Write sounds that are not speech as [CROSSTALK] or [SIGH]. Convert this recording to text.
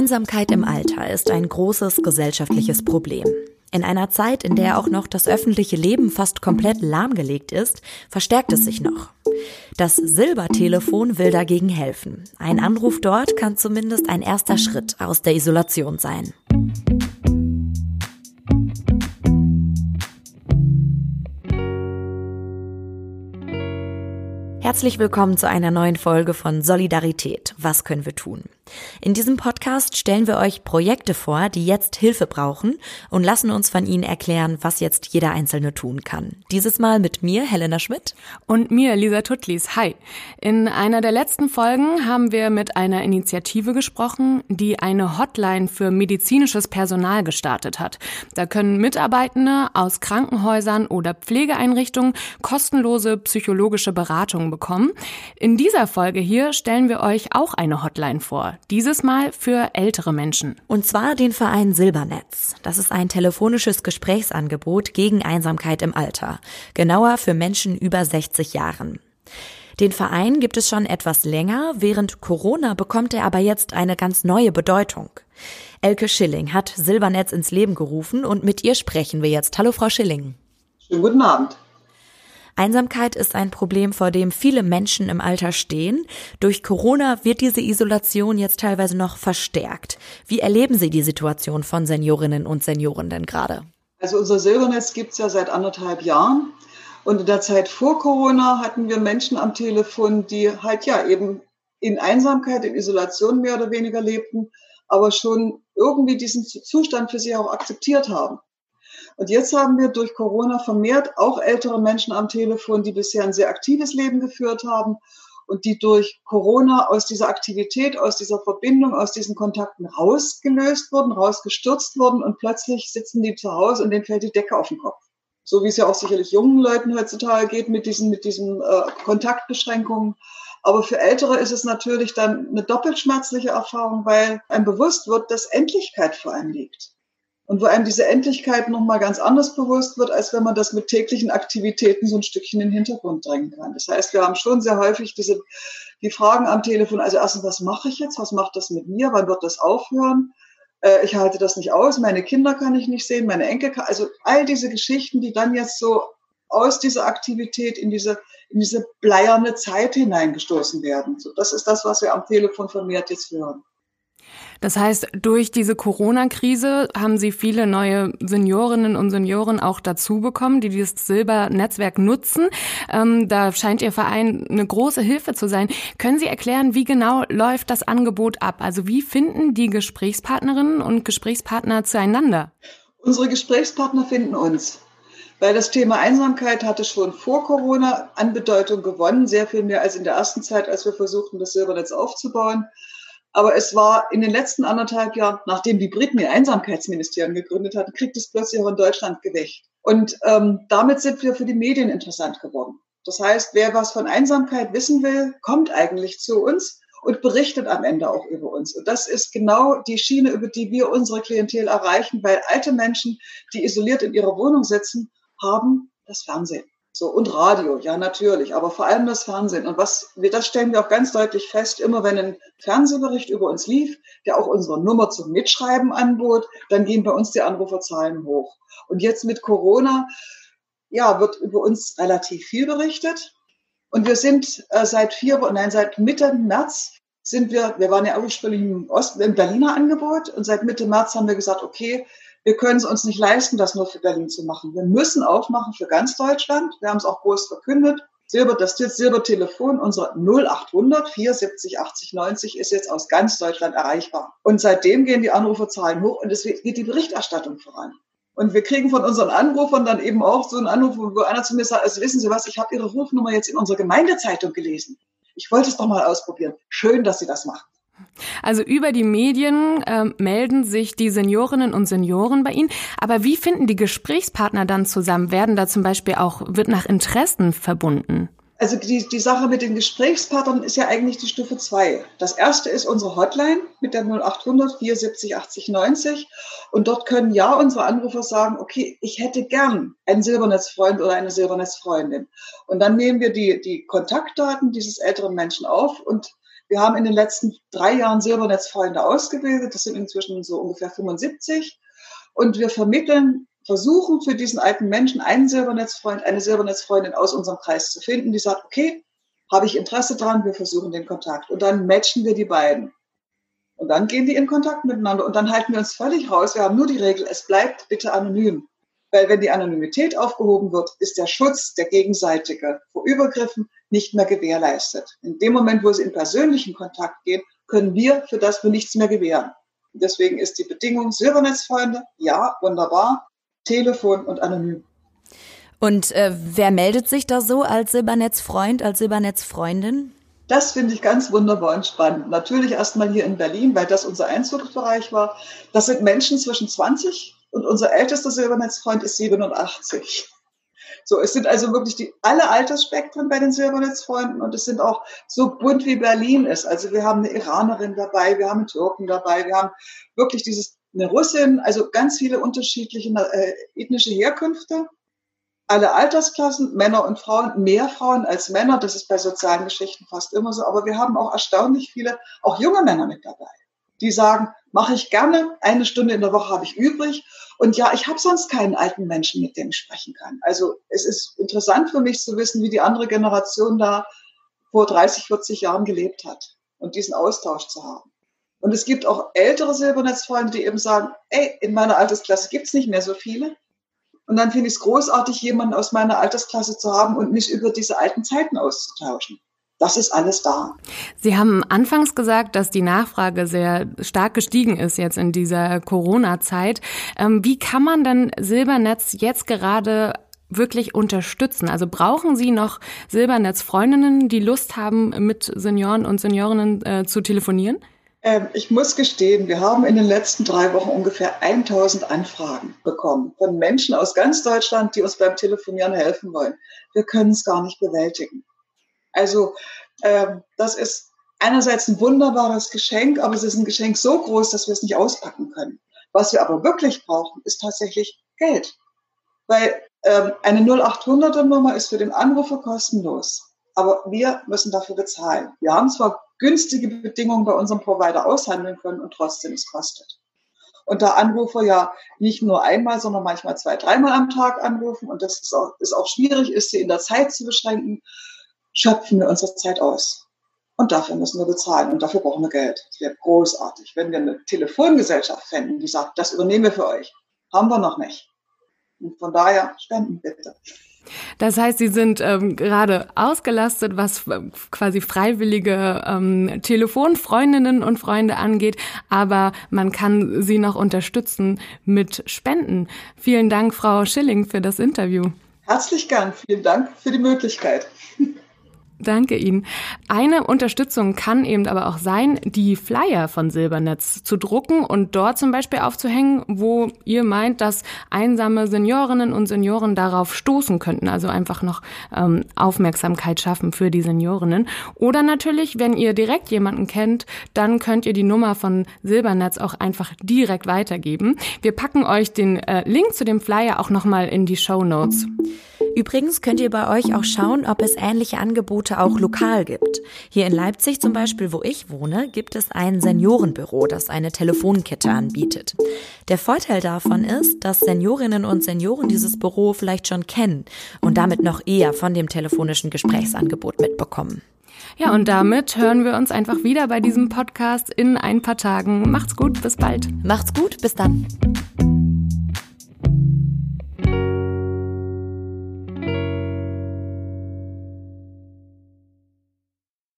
Einsamkeit im Alter ist ein großes gesellschaftliches Problem. In einer Zeit, in der auch noch das öffentliche Leben fast komplett lahmgelegt ist, verstärkt es sich noch. Das Silbertelefon will dagegen helfen. Ein Anruf dort kann zumindest ein erster Schritt aus der Isolation sein. Herzlich willkommen zu einer neuen Folge von Solidarität. Was können wir tun? In diesem Podcast stellen wir euch Projekte vor, die jetzt Hilfe brauchen und lassen uns von ihnen erklären, was jetzt jeder Einzelne tun kann. Dieses Mal mit mir, Helena Schmidt. Und mir, Lisa Tutlis. Hi. In einer der letzten Folgen haben wir mit einer Initiative gesprochen, die eine Hotline für medizinisches Personal gestartet hat. Da können Mitarbeitende aus Krankenhäusern oder Pflegeeinrichtungen kostenlose psychologische Beratung bekommen bekommen. In dieser Folge hier stellen wir euch auch eine Hotline vor. Dieses Mal für ältere Menschen. Und zwar den Verein Silbernetz. Das ist ein telefonisches Gesprächsangebot gegen Einsamkeit im Alter. Genauer für Menschen über 60 Jahren. Den Verein gibt es schon etwas länger, während Corona bekommt er aber jetzt eine ganz neue Bedeutung. Elke Schilling hat Silbernetz ins Leben gerufen und mit ihr sprechen wir jetzt. Hallo Frau Schilling. Schönen guten Abend. Einsamkeit ist ein Problem, vor dem viele Menschen im Alter stehen. Durch Corona wird diese Isolation jetzt teilweise noch verstärkt. Wie erleben Sie die Situation von Seniorinnen und Senioren denn gerade? Also unser Silbernetz gibt es ja seit anderthalb Jahren. Und in der Zeit vor Corona hatten wir Menschen am Telefon, die halt ja eben in Einsamkeit, in Isolation mehr oder weniger lebten, aber schon irgendwie diesen Zustand für sich auch akzeptiert haben. Und jetzt haben wir durch Corona vermehrt auch ältere Menschen am Telefon, die bisher ein sehr aktives Leben geführt haben und die durch Corona aus dieser Aktivität, aus dieser Verbindung, aus diesen Kontakten rausgelöst wurden, rausgestürzt wurden und plötzlich sitzen die zu Hause und denen fällt die Decke auf den Kopf. So wie es ja auch sicherlich jungen Leuten heutzutage geht mit diesen, mit diesen äh, Kontaktbeschränkungen. Aber für Ältere ist es natürlich dann eine doppelt schmerzliche Erfahrung, weil einem bewusst wird, dass Endlichkeit vor einem liegt und wo einem diese Endlichkeit nochmal ganz anders bewusst wird, als wenn man das mit täglichen Aktivitäten so ein Stückchen in den Hintergrund drängen kann. Das heißt, wir haben schon sehr häufig diese, die Fragen am Telefon, also erstens, was mache ich jetzt? Was macht das mit mir? Wann wird das aufhören? Äh, ich halte das nicht aus. Meine Kinder kann ich nicht sehen, meine Enkel kann, also all diese Geschichten, die dann jetzt so aus dieser Aktivität in diese, in diese bleierne Zeit hineingestoßen werden. So, das ist das, was wir am Telefon vermehrt jetzt hören. Das heißt, durch diese Corona-Krise haben Sie viele neue Seniorinnen und Senioren auch dazu bekommen, die dieses Silbernetzwerk nutzen. Ähm, da scheint Ihr Verein eine große Hilfe zu sein. Können Sie erklären, wie genau läuft das Angebot ab? Also wie finden die Gesprächspartnerinnen und Gesprächspartner zueinander? Unsere Gesprächspartner finden uns. Weil das Thema Einsamkeit hatte schon vor Corona an Bedeutung gewonnen, sehr viel mehr als in der ersten Zeit, als wir versuchten, das Silbernetz aufzubauen. Aber es war in den letzten anderthalb Jahren, nachdem die Briten ihr Einsamkeitsministerium gegründet hatten, kriegt es plötzlich auch in Deutschland Gewicht. Und ähm, damit sind wir für die Medien interessant geworden. Das heißt, wer was von Einsamkeit wissen will, kommt eigentlich zu uns und berichtet am Ende auch über uns. Und das ist genau die Schiene, über die wir unsere Klientel erreichen, weil alte Menschen, die isoliert in ihrer Wohnung sitzen, haben das Fernsehen. So, und Radio, ja, natürlich, aber vor allem das Fernsehen. Und was das stellen wir auch ganz deutlich fest, immer wenn ein Fernsehbericht über uns lief, der auch unsere Nummer zum Mitschreiben anbot, dann gehen bei uns die Anruferzahlen hoch. Und jetzt mit Corona, ja, wird über uns relativ viel berichtet. Und wir sind äh, seit vier, nein, seit Mitte März sind wir, wir waren ja ursprünglich im Osten, im Berliner Angebot und seit Mitte März haben wir gesagt, okay, wir können es uns nicht leisten, das nur für Berlin zu machen. Wir müssen aufmachen für ganz Deutschland. Wir haben es auch groß verkündet. Silber, das Silbertelefon, unser 0800 470 80 90 ist jetzt aus ganz Deutschland erreichbar. Und seitdem gehen die Anruferzahlen hoch und es geht die Berichterstattung voran. Und wir kriegen von unseren Anrufern dann eben auch so einen Anruf, wo einer zu mir sagt, also wissen Sie was, ich habe Ihre Rufnummer jetzt in unserer Gemeindezeitung gelesen. Ich wollte es doch mal ausprobieren. Schön, dass Sie das machen. Also über die Medien äh, melden sich die Seniorinnen und Senioren bei Ihnen. Aber wie finden die Gesprächspartner dann zusammen? Werden da zum Beispiel auch, wird nach Interessen verbunden? Also die, die Sache mit den Gesprächspartnern ist ja eigentlich die Stufe zwei. Das erste ist unsere Hotline mit der 0800 470 80 90. Und dort können ja unsere Anrufer sagen, okay, ich hätte gern einen Silbernetzfreund oder eine Silbernetzfreundin. Und dann nehmen wir die, die Kontaktdaten dieses älteren Menschen auf und Wir haben in den letzten drei Jahren Silbernetzfreunde ausgebildet. Das sind inzwischen so ungefähr 75. Und wir vermitteln, versuchen für diesen alten Menschen einen Silbernetzfreund, eine Silbernetzfreundin aus unserem Kreis zu finden, die sagt, okay, habe ich Interesse dran, wir versuchen den Kontakt. Und dann matchen wir die beiden. Und dann gehen die in Kontakt miteinander und dann halten wir uns völlig raus. Wir haben nur die Regel, es bleibt bitte anonym. Weil wenn die Anonymität aufgehoben wird, ist der Schutz der gegenseitige vor Übergriffen nicht mehr gewährleistet. In dem Moment, wo sie in persönlichen Kontakt gehen, können wir für das wir nichts mehr gewähren. Deswegen ist die Bedingung Silbernetzfreunde, ja, wunderbar, Telefon und anonym. Und äh, wer meldet sich da so als Silbernetzfreund, als Silbernetzfreundin? Das finde ich ganz wunderbar und spannend. Natürlich erstmal hier in Berlin, weil das unser Einzugsbereich war. Das sind Menschen zwischen 20 und unser ältester Silbernetzfreund ist 87. So, es sind also wirklich die alle Altersspektren bei den Silbernetzfreunden und es sind auch so bunt wie Berlin ist. Also wir haben eine Iranerin dabei, wir haben einen Türken dabei, wir haben wirklich dieses eine Russin, also ganz viele unterschiedliche äh, ethnische Herkünfte alle Altersklassen, Männer und Frauen, mehr Frauen als Männer. Das ist bei sozialen Geschichten fast immer so. Aber wir haben auch erstaunlich viele, auch junge Männer mit dabei, die sagen, mache ich gerne, eine Stunde in der Woche habe ich übrig. Und ja, ich habe sonst keinen alten Menschen, mit dem ich sprechen kann. Also es ist interessant für mich zu wissen, wie die andere Generation da vor 30, 40 Jahren gelebt hat und diesen Austausch zu haben. Und es gibt auch ältere Silbernetzfreunde, die eben sagen, ey, in meiner Altersklasse gibt's nicht mehr so viele. Und dann finde ich es großartig, jemanden aus meiner Altersklasse zu haben und mich über diese alten Zeiten auszutauschen. Das ist alles da. Sie haben anfangs gesagt, dass die Nachfrage sehr stark gestiegen ist jetzt in dieser Corona-Zeit. Ähm, wie kann man denn Silbernetz jetzt gerade wirklich unterstützen? Also brauchen Sie noch Silbernetz-Freundinnen, die Lust haben, mit Senioren und Seniorinnen äh, zu telefonieren? Ähm, ich muss gestehen, wir haben in den letzten drei Wochen ungefähr 1000 Anfragen bekommen von Menschen aus ganz Deutschland, die uns beim Telefonieren helfen wollen. Wir können es gar nicht bewältigen. Also ähm, das ist einerseits ein wunderbares Geschenk, aber es ist ein Geschenk so groß, dass wir es nicht auspacken können. Was wir aber wirklich brauchen, ist tatsächlich Geld. Weil ähm, eine 0800er Nummer ist für den Anrufer kostenlos. Aber wir müssen dafür bezahlen. Wir haben zwar günstige Bedingungen bei unserem Provider aushandeln können und trotzdem es kostet. Und da Anrufer ja nicht nur einmal, sondern manchmal zwei, dreimal am Tag anrufen und das ist auch, ist auch schwierig ist, sie in der Zeit zu beschränken, schöpfen wir unsere Zeit aus. Und dafür müssen wir bezahlen und dafür brauchen wir Geld. Es wäre großartig, wenn wir eine Telefongesellschaft fänden, die sagt, das übernehmen wir für euch. Haben wir noch nicht. Und von daher spenden bitte. Das heißt, Sie sind ähm, gerade ausgelastet, was quasi freiwillige ähm, Telefonfreundinnen und Freunde angeht, aber man kann Sie noch unterstützen mit Spenden. Vielen Dank, Frau Schilling, für das Interview. Herzlich gern. Vielen Dank für die Möglichkeit. [LAUGHS] Danke Ihnen. Eine Unterstützung kann eben aber auch sein, die Flyer von Silbernetz zu drucken und dort zum Beispiel aufzuhängen, wo ihr meint, dass einsame Seniorinnen und Senioren darauf stoßen könnten, also einfach noch ähm, Aufmerksamkeit schaffen für die Seniorinnen. Oder natürlich, wenn ihr direkt jemanden kennt, dann könnt ihr die Nummer von Silbernetz auch einfach direkt weitergeben. Wir packen euch den äh, Link zu dem Flyer auch nochmal in die Show Notes. Übrigens könnt ihr bei euch auch schauen, ob es ähnliche Angebote auch lokal gibt. Hier in Leipzig zum Beispiel, wo ich wohne, gibt es ein Seniorenbüro, das eine Telefonkette anbietet. Der Vorteil davon ist, dass Seniorinnen und Senioren dieses Büro vielleicht schon kennen und damit noch eher von dem telefonischen Gesprächsangebot mitbekommen. Ja, und damit hören wir uns einfach wieder bei diesem Podcast in ein paar Tagen. Macht's gut, bis bald. Macht's gut, bis dann.